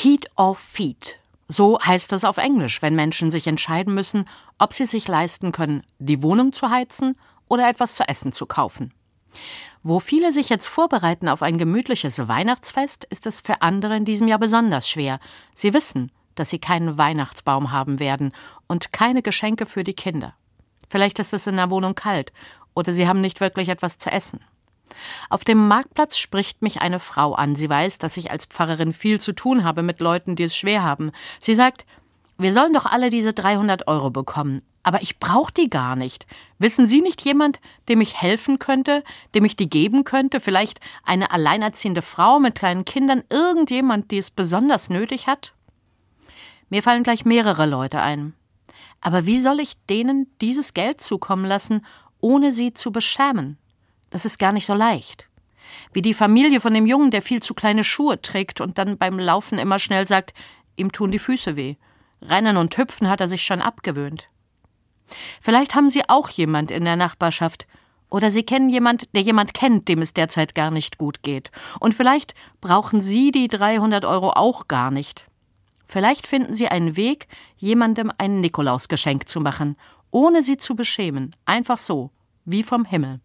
Heat or Feed. So heißt es auf Englisch, wenn Menschen sich entscheiden müssen, ob sie sich leisten können, die Wohnung zu heizen oder etwas zu essen zu kaufen. Wo viele sich jetzt vorbereiten auf ein gemütliches Weihnachtsfest, ist es für andere in diesem Jahr besonders schwer. Sie wissen, dass sie keinen Weihnachtsbaum haben werden und keine Geschenke für die Kinder. Vielleicht ist es in der Wohnung kalt oder sie haben nicht wirklich etwas zu essen. Auf dem Marktplatz spricht mich eine Frau an. Sie weiß, dass ich als Pfarrerin viel zu tun habe mit Leuten, die es schwer haben. Sie sagt, wir sollen doch alle diese 300 Euro bekommen. Aber ich brauche die gar nicht. Wissen Sie nicht jemand, dem ich helfen könnte, dem ich die geben könnte? Vielleicht eine alleinerziehende Frau mit kleinen Kindern, irgendjemand, die es besonders nötig hat? Mir fallen gleich mehrere Leute ein. Aber wie soll ich denen dieses Geld zukommen lassen, ohne sie zu beschämen? Das ist gar nicht so leicht. Wie die Familie von dem Jungen, der viel zu kleine Schuhe trägt und dann beim Laufen immer schnell sagt, ihm tun die Füße weh. Rennen und Hüpfen hat er sich schon abgewöhnt. Vielleicht haben Sie auch jemand in der Nachbarschaft, oder Sie kennen jemand, der jemand kennt, dem es derzeit gar nicht gut geht. Und vielleicht brauchen Sie die 300 Euro auch gar nicht. Vielleicht finden Sie einen Weg, jemandem ein Nikolausgeschenk zu machen, ohne sie zu beschämen, einfach so, wie vom Himmel.